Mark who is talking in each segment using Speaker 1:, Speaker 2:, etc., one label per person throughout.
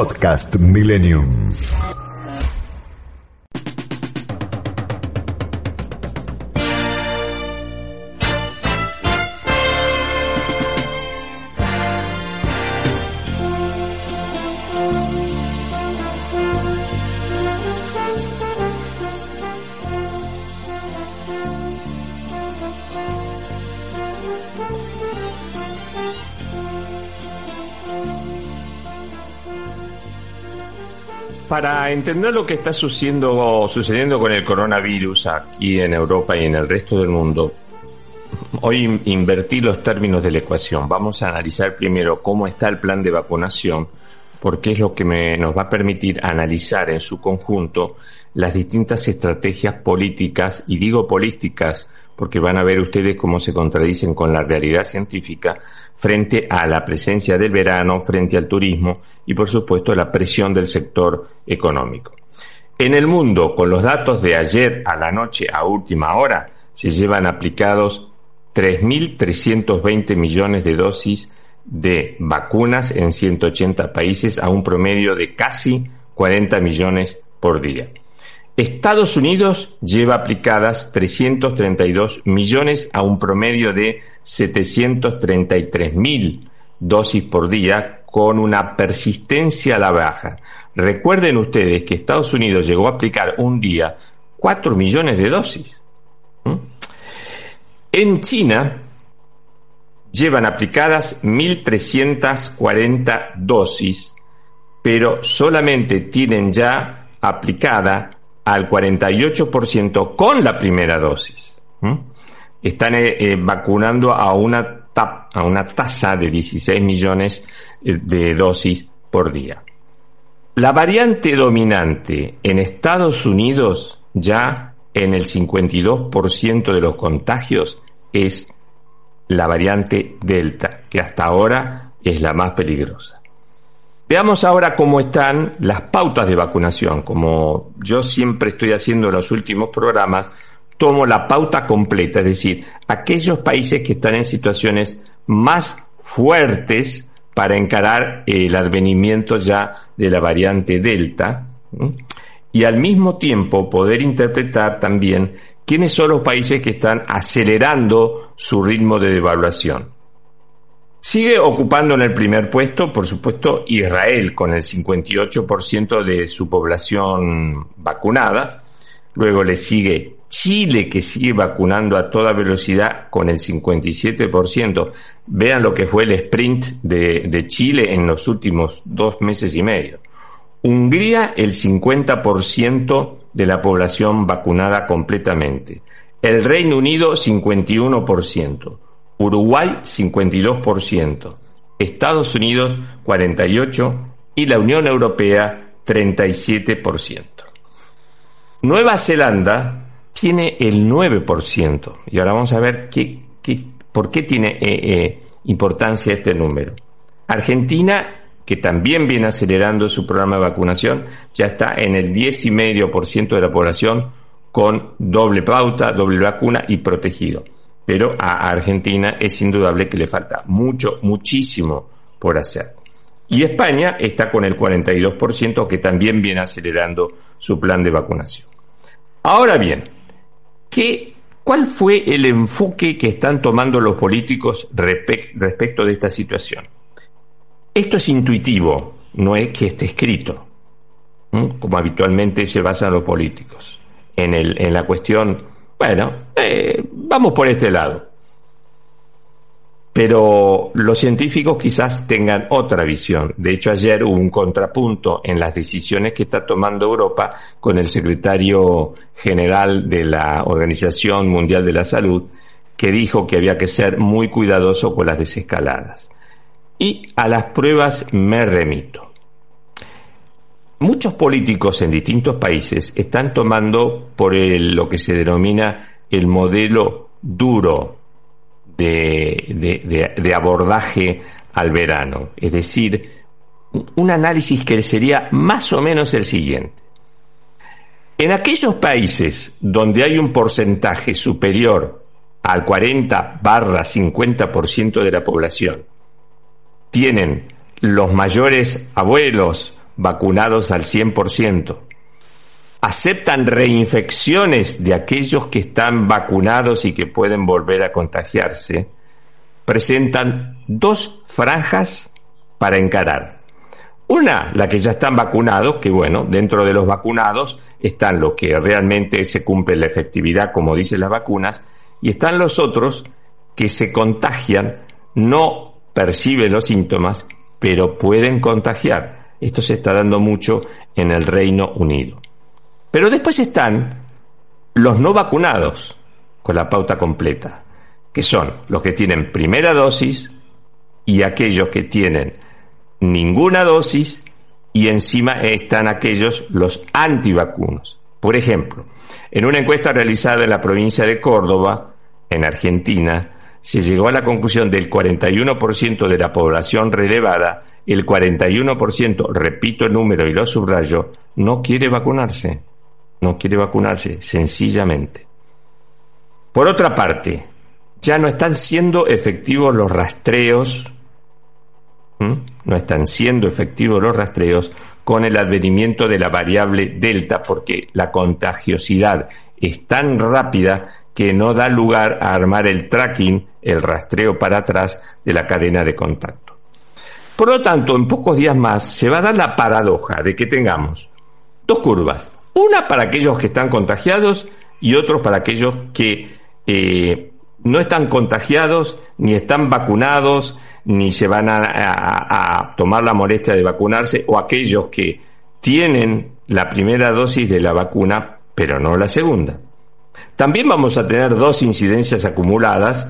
Speaker 1: Podcast Millennium.
Speaker 2: Para entender lo que está sucediendo, sucediendo con el coronavirus aquí en Europa y en el resto del mundo, hoy invertí los términos de la ecuación. Vamos a analizar primero cómo está el plan de vacunación, porque es lo que nos va a permitir analizar en su conjunto las distintas estrategias políticas, y digo políticas porque van a ver ustedes cómo se contradicen con la realidad científica frente a la presencia del verano, frente al turismo y por supuesto la presión del sector económico. En el mundo, con los datos de ayer a la noche a última hora, se llevan aplicados 3.320 millones de dosis de vacunas en 180 países a un promedio de casi 40 millones por día. Estados Unidos lleva aplicadas 332 millones a un promedio de 733 mil dosis por día con una persistencia a la baja. Recuerden ustedes que Estados Unidos llegó a aplicar un día 4 millones de dosis. En China llevan aplicadas 1.340 dosis, pero solamente tienen ya aplicada al 48% con la primera dosis. Están eh, eh, vacunando a una, a una tasa de 16 millones eh, de dosis por día. La variante dominante en Estados Unidos ya en el 52% de los contagios es la variante Delta, que hasta ahora es la más peligrosa. Veamos ahora cómo están las pautas de vacunación. Como yo siempre estoy haciendo en los últimos programas, tomo la pauta completa, es decir, aquellos países que están en situaciones más fuertes para encarar el advenimiento ya de la variante Delta y al mismo tiempo poder interpretar también quiénes son los países que están acelerando su ritmo de devaluación. Sigue ocupando en el primer puesto, por supuesto, Israel con el 58% de su población vacunada. Luego le sigue Chile, que sigue vacunando a toda velocidad con el 57%. Vean lo que fue el sprint de, Chile en los últimos dos meses y medio. Hungría, el 50% de la población vacunada completamente. El Reino Unido, 51%. Uruguay 52%, Estados Unidos 48% y la Unión Europea 37%. Nueva Zelanda tiene el 9% y ahora vamos a ver qué, por qué tiene eh, eh, importancia este número. Argentina, que también viene acelerando su programa de vacunación, ya está en el 10,5% de la población con doble pauta, doble vacuna y protegido pero a Argentina es indudable que le falta mucho, muchísimo por hacer. Y España está con el 42% que también viene acelerando su plan de vacunación. Ahora bien, ¿qué, ¿cuál fue el enfoque que están tomando los políticos respecto de esta situación? Esto es intuitivo, no es que esté escrito, como habitualmente se basan los políticos, en, el, en la cuestión bueno, eh, vamos por este lado. Pero los científicos quizás tengan otra visión. De hecho, ayer hubo un contrapunto en las decisiones que está tomando Europa con el secretario general de la Organización Mundial de la Salud, que dijo que había que ser muy cuidadoso con las desescaladas. Y a las pruebas me remito. Muchos políticos en distintos países están tomando por lo que se denomina el modelo duro de, de abordaje al verano, es decir, un análisis que sería más o menos el siguiente. En aquellos países donde hay un porcentaje superior al 40 barra 50% de la población, tienen los mayores abuelos, vacunados al 100%. Aceptan reinfecciones de aquellos que están vacunados y que pueden volver a contagiarse. Presentan dos franjas para encarar. Una, la que ya están vacunados, que bueno, dentro de los vacunados están los que realmente se cumple la efectividad, como dicen las vacunas, y están los otros que se contagian, no perciben los síntomas, pero pueden contagiar. Esto se está dando mucho en el Reino Unido. Pero después están los no vacunados con la pauta completa, que son los que tienen primera dosis y aquellos que tienen ninguna dosis y encima están aquellos los antivacunos. Por ejemplo, en una encuesta realizada en la provincia de Córdoba, en Argentina, se llegó a la conclusión del 41% de la población relevada, el 41%, repito el número y lo subrayo, no quiere vacunarse. No quiere vacunarse, sencillamente. Por otra parte, ya no están siendo efectivos los rastreos, no están siendo efectivos los rastreos con el advenimiento de la variable delta porque la contagiosidad es tan rápida que no da lugar a armar el tracking, el rastreo para atrás de la cadena de contacto. Por lo tanto, en pocos días más se va a dar la paradoja de que tengamos dos curvas, una para aquellos que están contagiados y otros para aquellos que eh, no están contagiados, ni están vacunados, ni se van a, a tomar la molestia de vacunarse, o aquellos que tienen la primera dosis de la vacuna, pero no la segunda. También vamos a tener dos incidencias acumuladas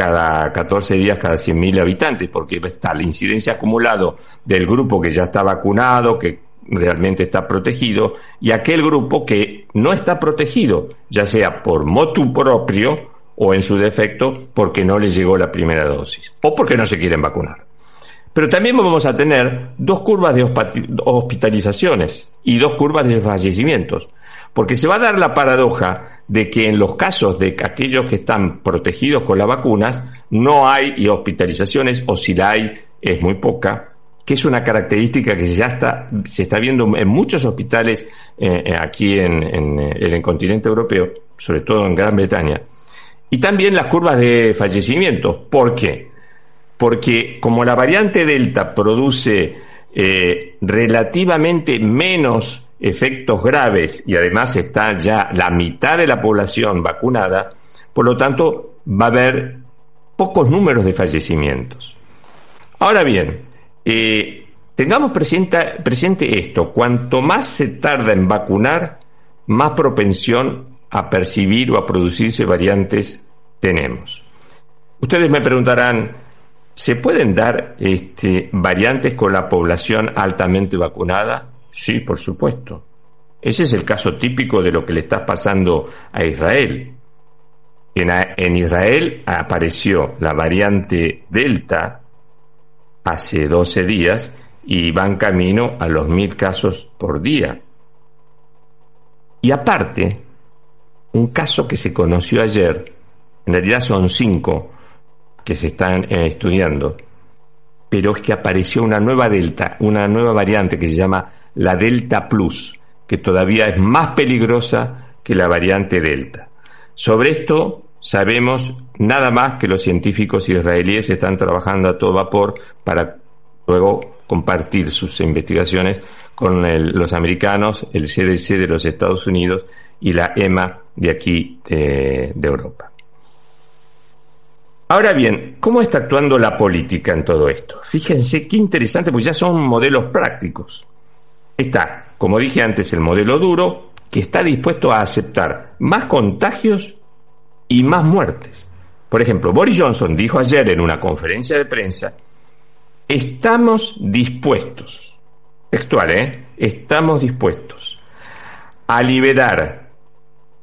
Speaker 2: cada 14 días, cada 100.000 habitantes, porque está la incidencia acumulado del grupo que ya está vacunado, que realmente está protegido, y aquel grupo que no está protegido, ya sea por motu propio o en su defecto porque no les llegó la primera dosis o porque no se quieren vacunar. Pero también vamos a tener dos curvas de hospitalizaciones y dos curvas de fallecimientos. Porque se va a dar la paradoja de que en los casos de aquellos que están protegidos con las vacunas, no hay hospitalizaciones o si la hay es muy poca, que es una característica que ya está, se está viendo en muchos hospitales eh, eh, aquí en, en, en el continente europeo, sobre todo en Gran Bretaña. Y también las curvas de fallecimiento. ¿Por qué? Porque como la variante Delta produce eh, relativamente menos efectos graves y además está ya la mitad de la población vacunada, por lo tanto va a haber pocos números de fallecimientos. Ahora bien, eh, tengamos presente, esto, cuanto más se tarda en vacunar, más propensión a percibir o a producirse variantes tenemos. Ustedes me preguntarán, ¿se pueden dar este, variantes con la población altamente vacunada? Sí, por supuesto. Ese es el caso típico de lo que le está pasando a Israel. En, Israel apareció la variante Delta hace 12 días y van camino a los mil casos por día. Y aparte, un caso que se conoció ayer, en realidad son cinco que se están eh, estudiando, pero es que apareció una nueva delta, una nueva variante que se llama la Delta Plus, que todavía es más peligrosa que la variante Delta. Sobre esto sabemos nada más que los científicos israelíes están trabajando a todo vapor para luego compartir sus investigaciones con los americanos, el CDC de los Estados Unidos y la EMA de aquí de Europa. Ahora bien, ¿cómo está actuando la política en todo esto? Fíjense qué interesante, pues ya son modelos prácticos. Está, como dije antes, el modelo duro, que está dispuesto a aceptar más contagios y más muertes. Por ejemplo, Boris Johnson dijo ayer en una conferencia de prensa, estamos dispuestos, textual, ¿eh? Estamos dispuestos a liberar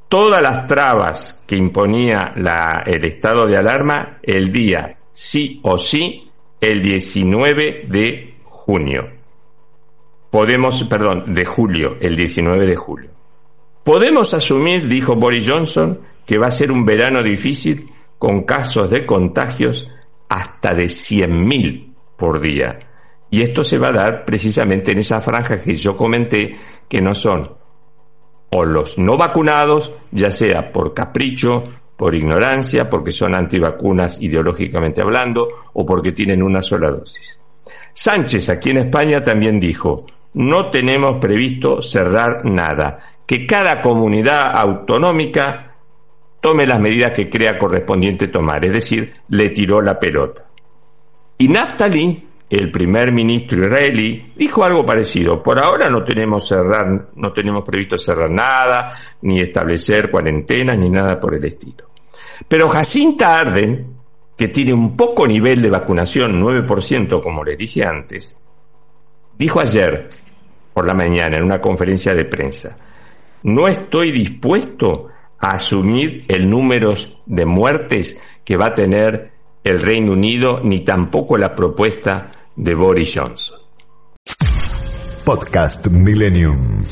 Speaker 2: todas las trabas que imponía la, el estado de alarma el día sí o sí el 19 de junio. Podemos, perdón, de julio, el 19 de julio. Podemos asumir, dijo Boris Johnson, que va a ser un verano difícil con casos de contagios hasta de 100.000 por día. Y esto se va a dar precisamente en esa franja que yo comenté, que no son o los no vacunados, ya sea por capricho, por ignorancia, porque son antivacunas ideológicamente hablando, o porque tienen una sola dosis. Sánchez aquí en España también dijo, no tenemos previsto cerrar nada, que cada comunidad autonómica tome las medidas que crea correspondiente tomar, es decir, le tiró la pelota. Y Naftali, el primer ministro israelí, dijo algo parecido. Por ahora no tenemos cerrar, no tenemos previsto cerrar nada, ni establecer cuarentenas, ni nada por el estilo. Pero Jacinta Arden, que tiene un poco nivel de vacunación, 9%, como les dije antes, dijo ayer por la mañana en una conferencia de prensa, no estoy dispuesto a asumir el número de muertes que va a tener el Reino Unido, ni tampoco la propuesta de Boris Johnson.
Speaker 1: Podcast Millennium.